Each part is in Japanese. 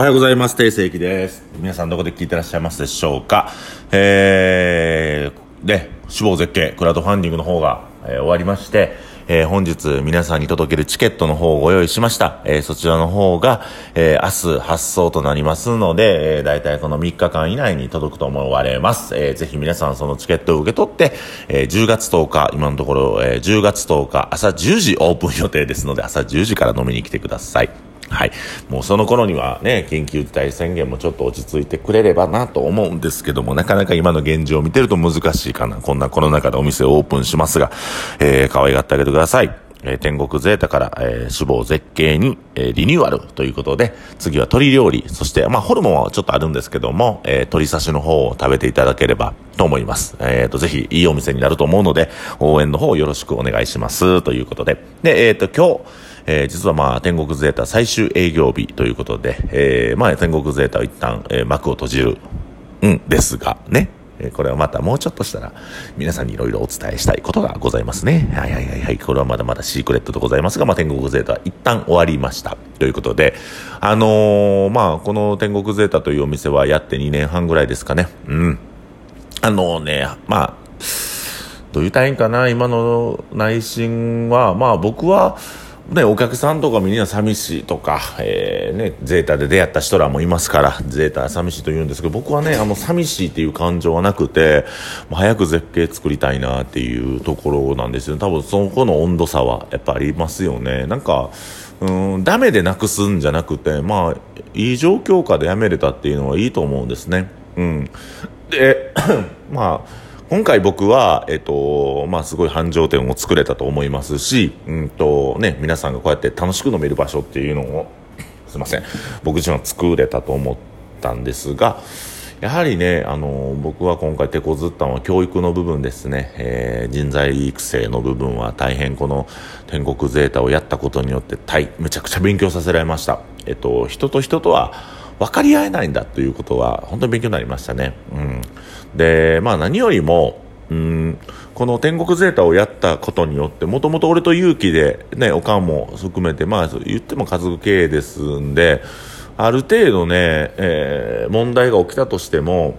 おはようございます。定世紀です。皆さんどこで聞いてらっしゃいますでしょうか？えー、で、死亡絶景、クラウドファンディングの方が、えー終わりまして、えー本日皆さんに届けるチケットの方をご用意しました。えーそちらの方が、えー明日発送となりますので、えー、大体この3日間以内に届くと思われます。えーぜひ皆さんそのチケットを受け取って、えー10月10日、今のところ、えー10月10日朝10時オープン予定ですので、朝10時から飲みに来てください。はい。もうその頃にはね、緊急事態宣言もちょっと落ち着いてくれればなと思うんですけども、なかなか今の現状を見てると難しいかな。こんなコロナ禍でお店をオープンしますが、えー、可愛がってあげてください。えー天国ゼータから、えー、死亡絶景に、えーリニューアルということで、次は鶏料理、そして、まあ、ホルモンはちょっとあるんですけども、えー鶏刺しの方を食べていただければと思います。えっ、と、ぜひ、いいお店になると思うので、応援の方よろしくお願いします。ということで。で、えっ、と、今日、えー実はまあ、天国ゼータ最終営業日ということで、えーまあ、天国ゼータは一旦、えー幕を閉じる、うん、ですが、ね。これはまたもうちょっとしたら、皆さんにいろいろお伝えしたいことがございますね。はいはいはいはい。これはまだまだシークレットでございますが、まあ、天国ゼータは一旦終わりました。ということで、あのーまあ、この天国ゼータというお店はやって2年半ぐらいですかね。うん。あのね、まあ、どう言ったらいいんかな、今の内心は、まあ僕は、ね、お客さんとかみんな寂しいとか、えーね、ゼータで出会った人らもいますから、ゼータ寂しいと言うんですけど、僕はね、あの、寂しいっていう感情はなくて、もう早く絶景作りたいなっていうところなんですよ。多分そこの温度差はやっぱありますよね。なんか、うん、ダメでなくすんじゃなくて、まあ、いい状況下でやめれたっていうのはいいと思うんですね。うん。で、まあ、今回僕は、えっと、まあ、すごい繁盛店を作れたと思いますし、うんと、ね、皆さんがこうやって楽しく飲める場所っていうのを、すいません、僕自身は作れたと思ったんですが、やはりね、あの、僕は今回手こずったのは教育の部分ですね。えー人材育成の部分は大変この天国ゼータをやったことによって大、めちゃくちゃ勉強させられました。えっと、人と人とは分かり合えないんだということは本当に勉強になりましたね。うん。で、まあ何よりも、うん、この天国ゼータをやったことによって、もともと俺と勇気で、ね、おかんも含めて、まあ言っても家族経営ですんで、ある程度ね、えー問題が起きたとしても、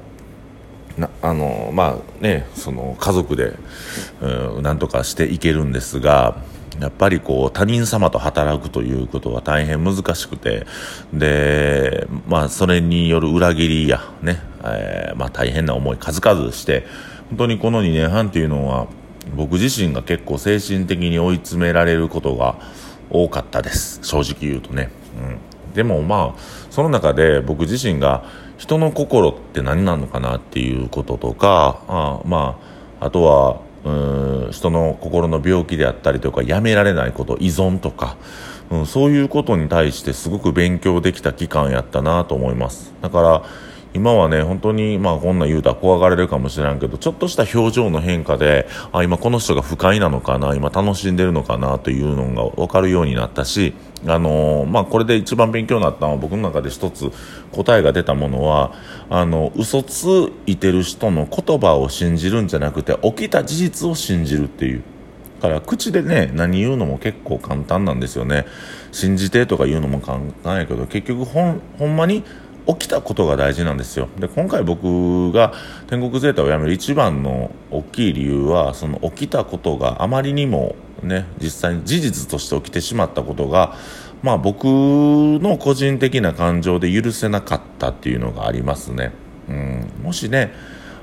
なあのまあねその家族で、うん、なんとかしていけるんですがやっぱりこう他人様と働くということは大変難しくてでまあそれによる裏切りやね、えーまあ大変な思い数々して本当にこの2年半っていうのは僕自身が結構精神的に追い詰められることが多かったです。正直言うとね、うん、でもまあその中で僕自身が人の心って何なのかなっていうこととかあまああとはうん人の心の病気であったりとかやめられないこと依存とか、うん、そういうことに対してすごく勉強できた期間やったなと思います。だから今はね、本当に、まあこんな言うたら怖がられるかもしれんけど、ちょっとした表情の変化で、あ、今この人が不快なのかな、今楽しんでるのかなというのが分かるようになったし、あのまあこれで一番勉強になったのは僕の中で一つ答えが出たものは、あの、嘘ついてる人の言葉を信じるんじゃなくて、起きた事実を信じるっていう。から口でね何言うのも結構簡単なんですよね信じてとか言うのも簡単やけど結局ほんほんまに起きたことが大事なんですよで今回僕が天国ゼータをやめる一番の大きい理由はその起きたことがあまりにもね実際に事実として起きてしまったことがまあ僕の個人的な感情で許せなかったっていうのがありますね。うん。もしね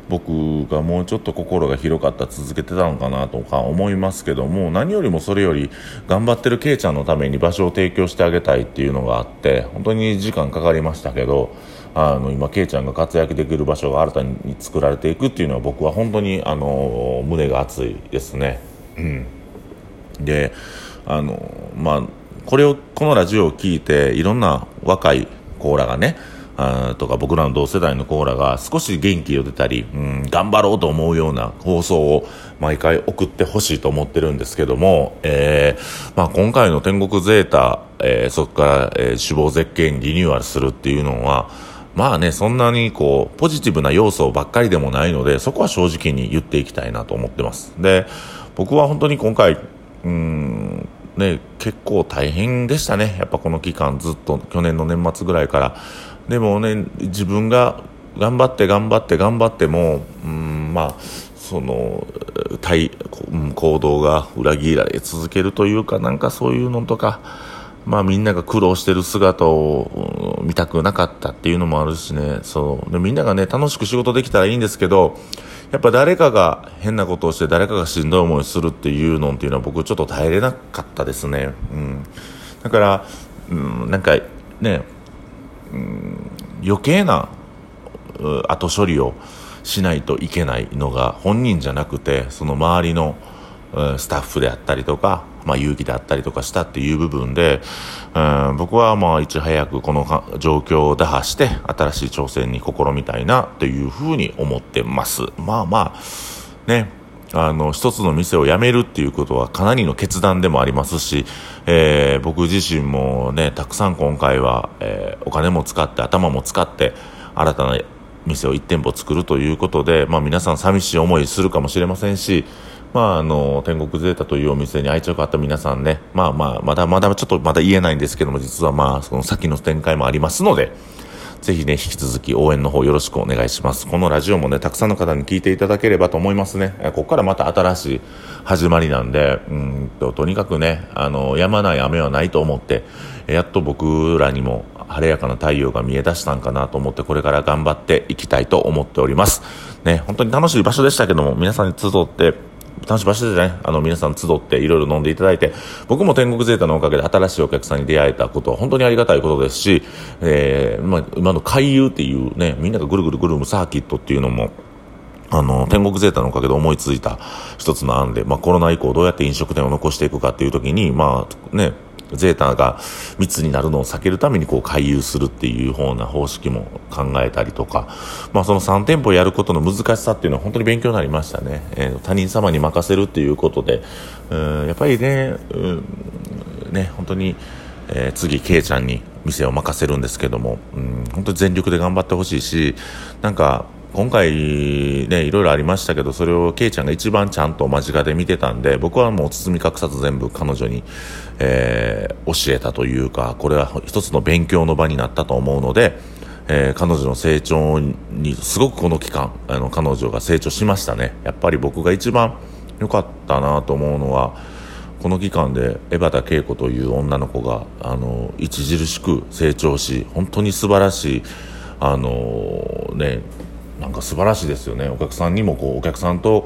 僕がもうちょっと心が広かったら続けてたのかなとか思いますけども何よりもそれより頑張ってるケイちゃんのために場所を提供してあげたいっていうのがあって本当に時間かかりましたけどあの今ケイちゃんが活躍できる場所が新たに作られていくっていうのは僕は本当にあの胸が熱いですね。うん、であのまあこれをこのラジオを聞いていろんな若いコーラがねあとか僕らの同世代のコーラが少し元気を出たり、うん、頑張ろうと思うような放送を毎回送ってほしいと思ってるんですけども、えーまあ、今回の天国ゼータ、えーそこから、えー死亡絶景にリニューアルするっていうのはまあね、そんなにこう、ポジティブな要素ばっかりでもないので、そこは正直に言っていきたいなと思ってます。で、僕は本当に今回、うん、ね、結構大変でしたね。やっぱこの期間ずっと。去年の年末ぐらいから、でもね自分が頑張って頑張って頑張ってもうんまあその対行動が裏切られ続けるというかなんかそういうのとかまあみんなが苦労してる姿を見たくなかったっていうのもあるしね、そうでみんながね、楽しく仕事できたらいいんですけど、やっぱ誰かが変なことをして誰かがしんどい思いするっていうのっていうのは僕ちょっと耐えれなかったですね。うん。だから、うん、なんかね、うん、余計な後処理をしないといけないのが本人じゃなくて、その周りのスタッフであったりとか、まあ、勇気であったりとかしたっていう部分で、うん、僕はまあいち早くこの状況を打破して新しい挑戦に試みたいなというふうに思ってます。まあまあ、ね、あの、一つの店を辞めるっていうことはかなりの決断でもありますし、えー、僕自身もね、たくさん今回は、えー、お金も使って頭も使って新たな店を1店舗作るということで、まあ皆さん寂しい思いするかもしれませんし、まあ、あの、天国ゼータというお店に愛着あった皆さんね、まあまあ、まだまだちょっとまだ言えないんですけども、実はまあ、その先の展開もありますので、ぜひね、引き続き応援の方よろしくお願いします。このラジオもね、たくさんの方に聞いていただければと思いますね。ここからまた新しい始まりなんで、うんと、とにかくね、あの、止まない雨はないと思って、やっと僕らにも晴れやかな太陽が見え出したんかなと思って、これから頑張っていきたいと思っております。ね、本当に楽しい場所でしたけども、皆さんに集って、端しい場所でね、あの、皆さん集っていろいろ飲んでいただいて、僕も天国ゼータのおかげで新しいお客さんに出会えたことは本当にありがたいことですし、えー、まあ、今の回遊っていうね、みんながぐるぐるぐるむサーキットっていうのも、あの、天国ゼータのおかげで思いついた一つの案で、まあコロナ以降どうやって飲食店を残していくかっていう時に、まあね、ゼータが密になるのを避けるためにこう回遊するっていう方な方式も考えたりとか、まあその3店舗やることの難しさっていうのは本当に勉強になりましたね。えー、他人様に任せるっていうことで、うんやっぱりね、うん、ね、本当に、えー、次、ケイちゃんに店を任せるんですけども、うん、本当に全力で頑張ってほしいし、なんか、今回ね、いろいろありましたけど、それをケイちゃんが一番ちゃんと間近で見てたんで、僕はもう包み隠さず全部彼女に、えー、教えたというか、これは一つの勉強の場になったと思うので、えー、彼女の成長に、すごくこの期間、あの、彼女が成長しましたね。やっぱり僕が一番良かったなと思うのは、この期間で江端恵子という女の子が、あの、著しく成長し、本当に素晴らしい、あのね、なんか素晴らしいですよね。お客さんにもこうお客さんと、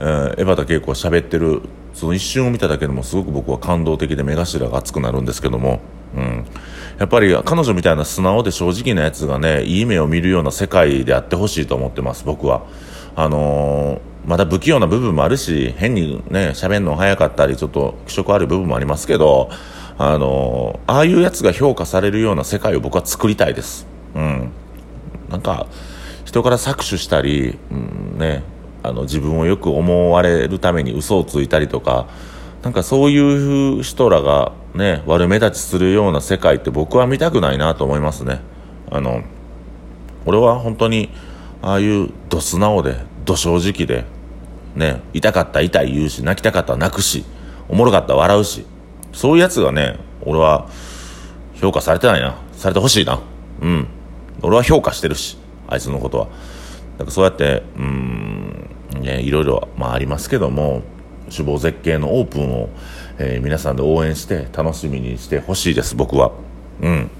えー、江端恵子が喋ってるその一瞬を見ただけでもすごく僕は感動的で目頭が熱くなるんですけども、うん、やっぱり彼女みたいな素直で正直なやつがねいい目を見るような世界であってほしいと思ってます僕は。あのー、まだ不器用な部分もあるし変にね喋るの早かったりちょっと気色ある部分もありますけどあのー、ああいうやつが評価されるような世界を僕は作りたいです。うん。なんか人から搾取したり、うんね、あの自分をよく思われるために嘘をついたりとかなんかそういう人らが、ね、悪目立ちするような世界って僕は見たくないなと思いますね。あの俺は本当にああいうど素直でど正直で、ね、痛かった痛い言うし泣きたかった泣くしおもろかった笑うしそういうやつがね俺は評価されてないな。されてほしいな。うん。俺は評価してるし。あいつのことは。かそうやって、うん、ね、いろいろ、まあありますけども、首謀絶景のオープンを、えー、皆さんで応援して楽しみにしてほしいです、僕は。うん。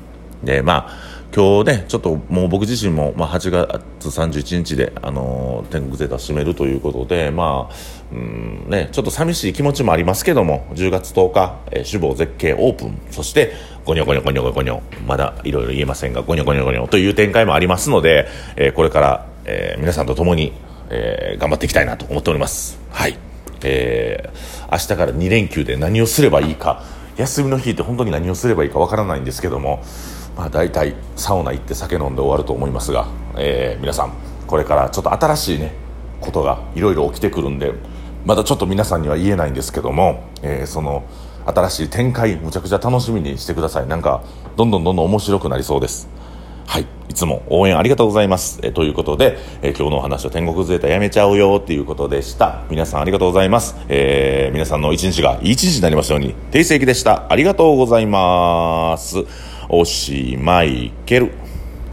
で、まあ、今日ね、ちょっともう僕自身も、まあ、8月31日で、あのー、天国ゼータ閉めるということで、まあ、うんね、ちょっと寂しい気持ちもありますけども、10月10日、えー、首謀絶景オープン、そして、ゴニョゴニョゴニョゴニョ、まだいろいろ言えませんが、ゴニョゴニョゴニョという展開もありますので、えー、これから、えー、皆さんと共に、えー、頑張っていきたいなと思っております。はい。えー、明日から2連休で何をすればいいか、休みの日って本当に何をすればいいかわからないんですけども、まあ、大体サウナ行って酒飲んで終わると思いますが、えー、皆さんこれからちょっと新しいねことがいろいろ起きてくるんでまだちょっと皆さんには言えないんですけども、えー、その新しい展開むちゃくちゃ楽しみにしてくださいなんかどんどんどんどん面白くなりそうですはい。いつも応援ありがとうございます。えということで、え今日のお話は天国ゼータやめちゃうよっていうことでした。皆さんありがとうございます。え、皆さんの一日がいい一日になりますように、定石でした。ありがとうございます。おしまいける。